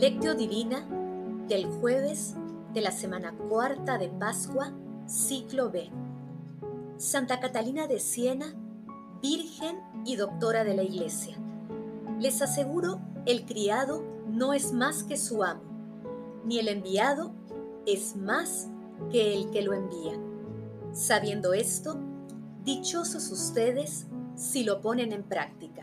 Lectio Divina del jueves de la semana cuarta de Pascua, ciclo B. Santa Catalina de Siena, Virgen y Doctora de la Iglesia. Les aseguro, el criado no es más que su amo, ni el enviado es más que el que lo envía. Sabiendo esto, dichosos ustedes si lo ponen en práctica.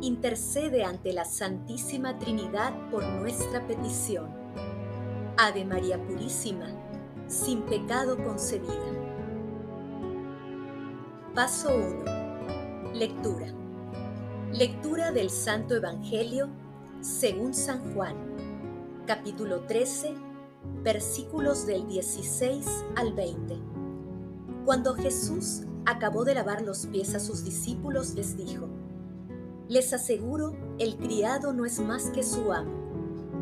intercede ante la Santísima Trinidad por nuestra petición. Ave María Purísima, sin pecado concebida. Paso 1. Lectura. Lectura del Santo Evangelio según San Juan, capítulo 13, versículos del 16 al 20. Cuando Jesús acabó de lavar los pies a sus discípulos, les dijo, les aseguro, el criado no es más que su amo,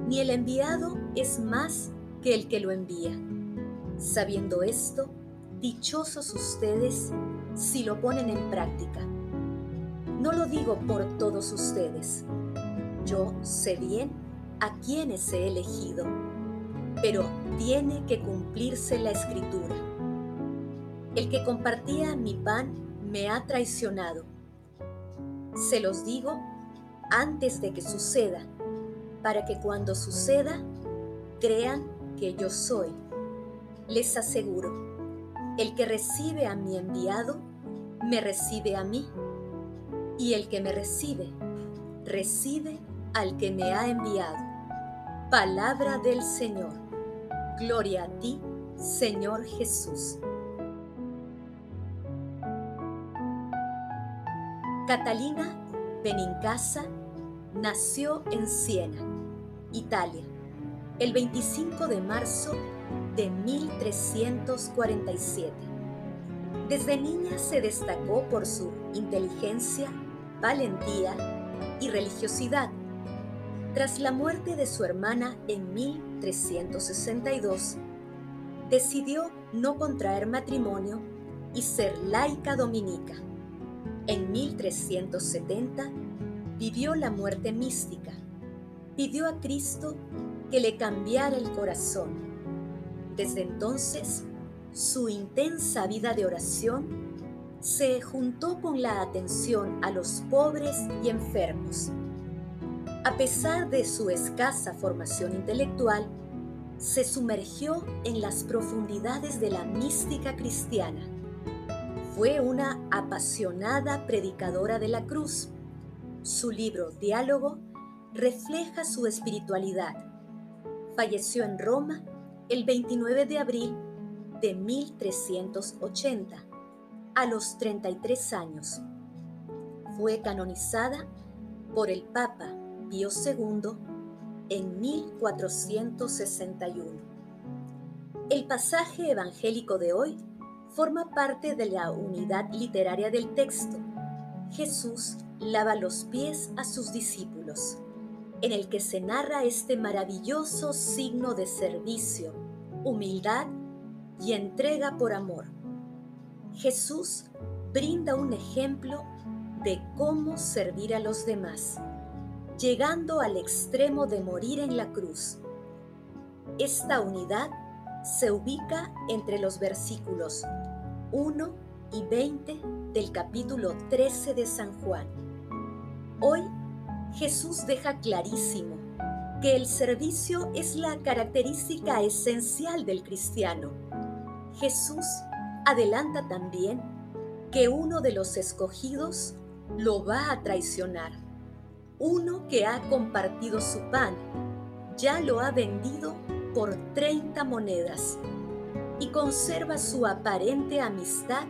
ni el enviado es más que el que lo envía. Sabiendo esto, dichosos ustedes si lo ponen en práctica. No lo digo por todos ustedes. Yo sé bien a quienes he elegido, pero tiene que cumplirse la escritura. El que compartía mi pan me ha traicionado se los digo antes de que suceda, para que cuando suceda crean que yo soy. Les aseguro, el que recibe a mi enviado, me recibe a mí, y el que me recibe, recibe al que me ha enviado. Palabra del Señor. Gloria a ti, Señor Jesús. Catalina Benincasa nació en Siena, Italia, el 25 de marzo de 1347. Desde niña se destacó por su inteligencia, valentía y religiosidad. Tras la muerte de su hermana en 1362, decidió no contraer matrimonio y ser laica dominica. En 1370 vivió la muerte mística. Pidió a Cristo que le cambiara el corazón. Desde entonces, su intensa vida de oración se juntó con la atención a los pobres y enfermos. A pesar de su escasa formación intelectual, se sumergió en las profundidades de la mística cristiana fue una apasionada predicadora de la cruz. Su libro Diálogo refleja su espiritualidad. Falleció en Roma el 29 de abril de 1380, a los 33 años. Fue canonizada por el Papa Pío II en 1461. El pasaje evangélico de hoy forma parte de la unidad literaria del texto. Jesús lava los pies a sus discípulos, en el que se narra este maravilloso signo de servicio, humildad y entrega por amor. Jesús brinda un ejemplo de cómo servir a los demás, llegando al extremo de morir en la cruz. Esta unidad se ubica entre los versículos 1 y 20 del capítulo 13 de San Juan. Hoy Jesús deja clarísimo que el servicio es la característica esencial del cristiano. Jesús adelanta también que uno de los escogidos lo va a traicionar. Uno que ha compartido su pan ya lo ha vendido por 30 monedas y conserva su aparente amistad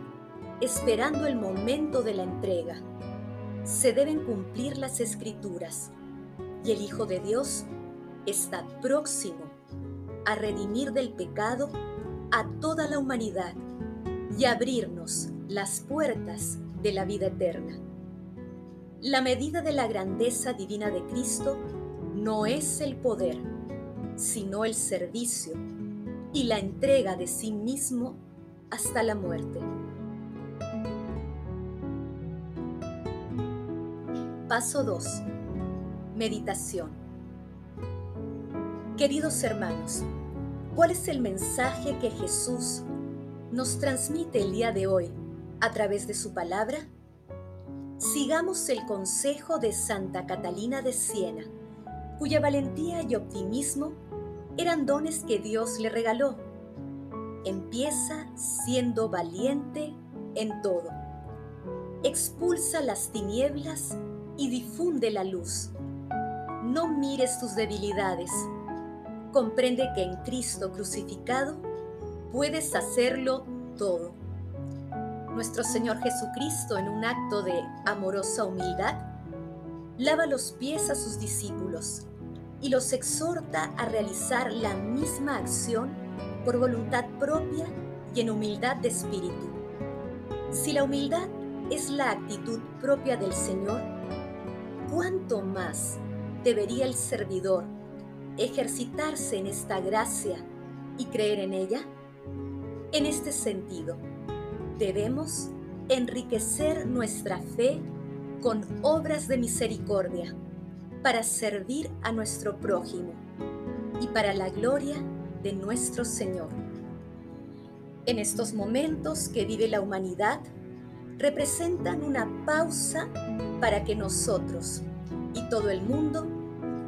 esperando el momento de la entrega. Se deben cumplir las escrituras. y el Hijo de Dios está próximo a redimir del pecado a toda la humanidad y abrirnos las puertas de la vida eterna. La medida de la grandeza divina de Cristo no es el poder, sino el servicio y la entrega de sí mismo hasta la muerte. Paso 2. Meditación. Queridos hermanos, ¿cuál es el mensaje que Jesús nos transmite el día de hoy a través de su palabra? Sigamos el consejo de Santa Catalina de Siena, cuya valentía y optimismo eran dones que Dios le regaló. Empieza siendo valiente en todo. Expulsa las tinieblas y difunde la luz. No mires tus debilidades. Comprende que en Cristo crucificado puedes hacerlo todo. Nuestro Señor Jesucristo, en un acto de amorosa humildad, lava los pies a sus discípulos y los exhorta a realizar la misma acción por voluntad propia y en humildad de espíritu. Si la humildad es la actitud propia del Señor, ¿cuánto más debería el servidor ejercitarse en esta gracia y creer en ella? En este sentido, debemos enriquecer nuestra fe con obras de misericordia para servir a nuestro prójimo y para la gloria de nuestro Señor. En estos momentos que vive la humanidad, representan una pausa para que nosotros y todo el mundo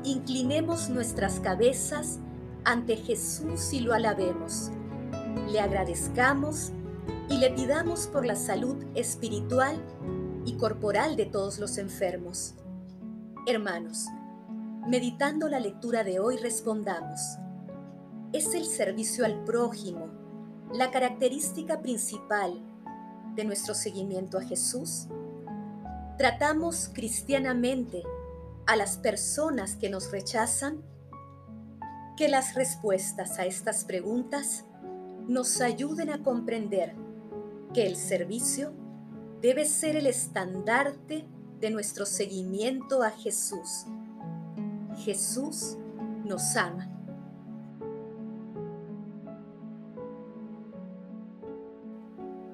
inclinemos nuestras cabezas ante Jesús y lo alabemos, le agradezcamos y le pidamos por la salud espiritual y corporal de todos los enfermos. Hermanos, meditando la lectura de hoy respondamos, ¿es el servicio al prójimo la característica principal de nuestro seguimiento a Jesús? ¿Tratamos cristianamente a las personas que nos rechazan? Que las respuestas a estas preguntas nos ayuden a comprender que el servicio debe ser el estandarte de nuestro seguimiento a Jesús. Jesús nos ama.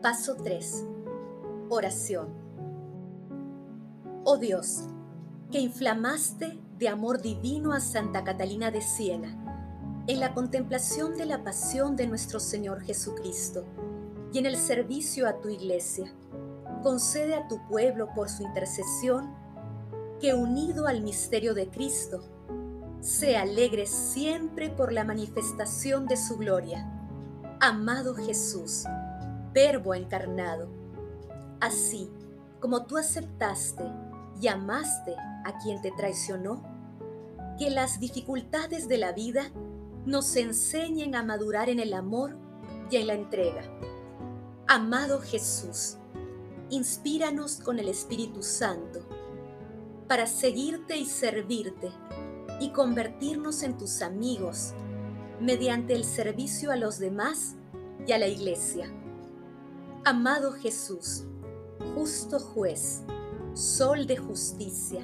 Paso 3. Oración. Oh Dios, que inflamaste de amor divino a Santa Catalina de Siena en la contemplación de la pasión de nuestro Señor Jesucristo y en el servicio a tu iglesia, concede a tu pueblo por su intercesión que unido al misterio de Cristo, se alegre siempre por la manifestación de su gloria. Amado Jesús, Verbo encarnado, así como tú aceptaste y amaste a quien te traicionó, que las dificultades de la vida nos enseñen a madurar en el amor y en la entrega. Amado Jesús, inspíranos con el Espíritu Santo para seguirte y servirte y convertirnos en tus amigos mediante el servicio a los demás y a la iglesia. Amado Jesús, justo juez, sol de justicia,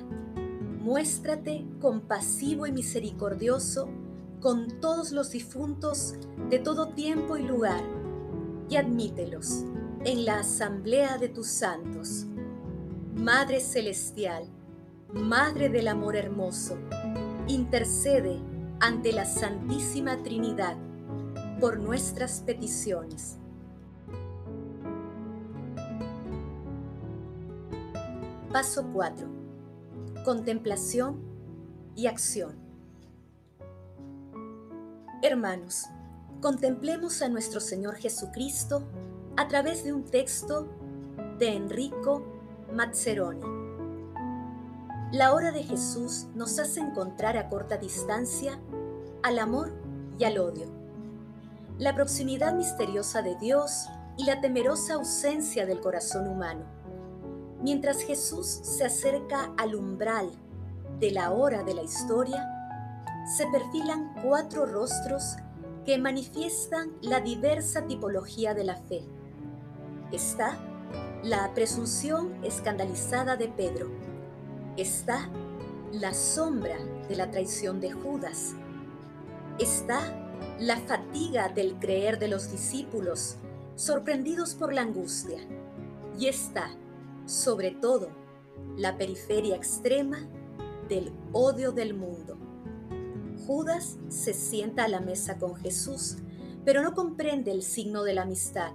muéstrate compasivo y misericordioso con todos los difuntos de todo tiempo y lugar, y admítelos en la asamblea de tus santos. Madre Celestial, Madre del Amor Hermoso, intercede ante la Santísima Trinidad por nuestras peticiones. Paso 4. Contemplación y acción. Hermanos, contemplemos a nuestro Señor Jesucristo a través de un texto de Enrico Mazzeroni. La hora de Jesús nos hace encontrar a corta distancia al amor y al odio, la proximidad misteriosa de Dios y la temerosa ausencia del corazón humano Mientras Jesús se acerca al umbral de la hora de la historia, se perfilan cuatro rostros que manifiestan la diversa tipología de la fe. Está la presunción escandalizada de Pedro. Está la sombra de la traición de Judas. Está la fatiga del creer de los discípulos, sorprendidos por la angustia. Y está, sobre todo, la periferia extrema del odio del mundo. Judas se sienta a la mesa con Jesús, pero no comprende el signo de la amistad.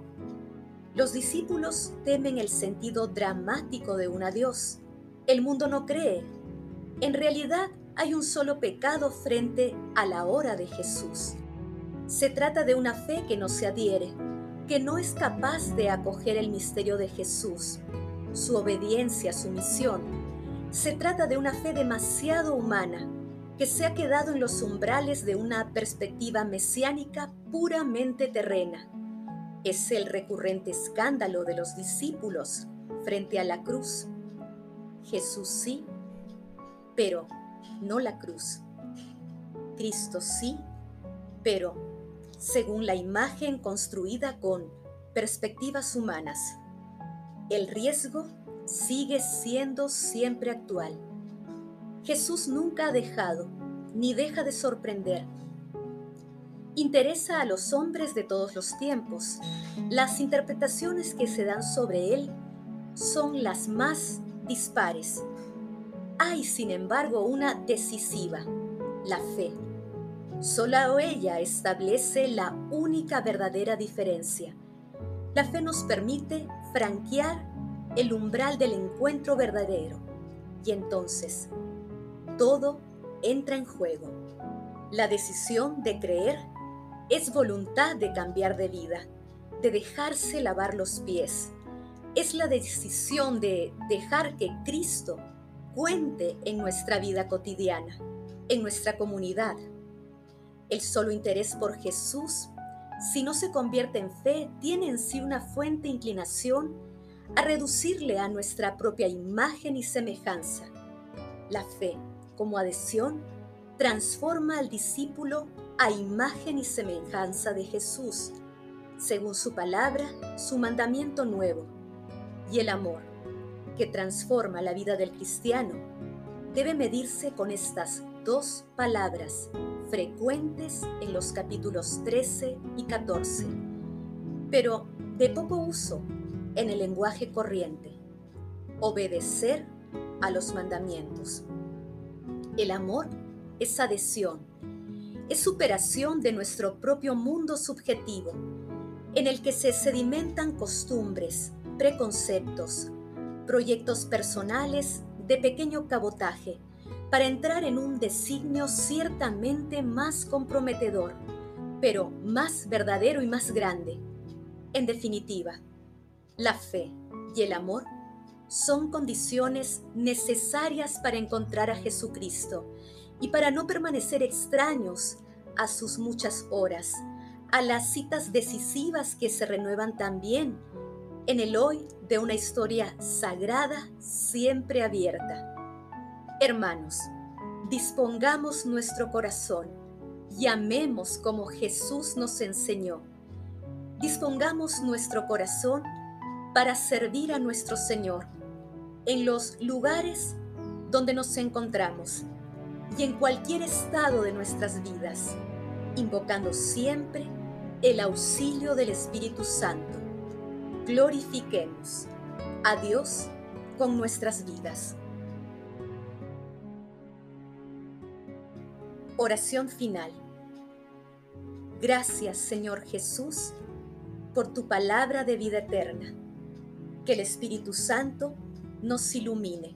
Los discípulos temen el sentido dramático de un adiós. El mundo no cree. En realidad hay un solo pecado frente a la hora de Jesús. Se trata de una fe que no se adhiere, que no es capaz de acoger el misterio de Jesús, su obediencia, su misión. Se trata de una fe demasiado humana, que se ha quedado en los umbrales de una perspectiva mesiánica puramente terrena. Es el recurrente escándalo de los discípulos frente a la cruz. Jesús sí, pero no la cruz. Cristo sí, pero según la imagen construida con perspectivas humanas. El riesgo sigue siendo siempre actual. Jesús nunca ha dejado ni deja de sorprender. Interesa a los hombres de todos los tiempos. Las interpretaciones que se dan sobre él son las más dispares. Hay, sin embargo, una decisiva, la fe. Solo ella establece la única verdadera diferencia. La fe nos permite franquear el umbral del encuentro verdadero y entonces todo entra en juego. La decisión de creer es voluntad de cambiar de vida, de dejarse lavar los pies. Es la decisión de dejar que Cristo cuente en nuestra vida cotidiana, en nuestra comunidad. El solo interés por Jesús, si no se convierte en fe, tiene en sí una fuente inclinación a reducirle a nuestra propia imagen y semejanza. La fe como adhesión, transforma al discípulo a imagen y semejanza de Jesús, según su palabra, su mandamiento nuevo. Y el amor, que transforma la vida del cristiano, debe medirse con estas dos palabras frecuentes en los capítulos 13 y 14, pero de poco uso en el lenguaje corriente. Obedecer a los mandamientos. El amor es adhesión, es superación de nuestro propio mundo subjetivo, en el que se sedimentan costumbres, preconceptos, proyectos personales de pequeño cabotaje, para entrar en un designio ciertamente más comprometedor, pero más verdadero y más grande. En definitiva, la fe y el amor son condiciones necesarias para encontrar a Jesucristo y para no permanecer extraños a sus muchas horas, a las citas decisivas que se renuevan también en el hoy de una historia sagrada siempre abierta. Hermanos, dispongamos nuestro corazón y amemos como Jesús nos enseñó. Dispongamos nuestro corazón para servir a nuestro Señor en los lugares donde nos encontramos y en cualquier estado de nuestras vidas, invocando siempre el auxilio del Espíritu Santo. Glorifiquemos a Dios con nuestras vidas. Oración final. Gracias Señor Jesús por tu palabra de vida eterna. Que el Espíritu Santo nos ilumine,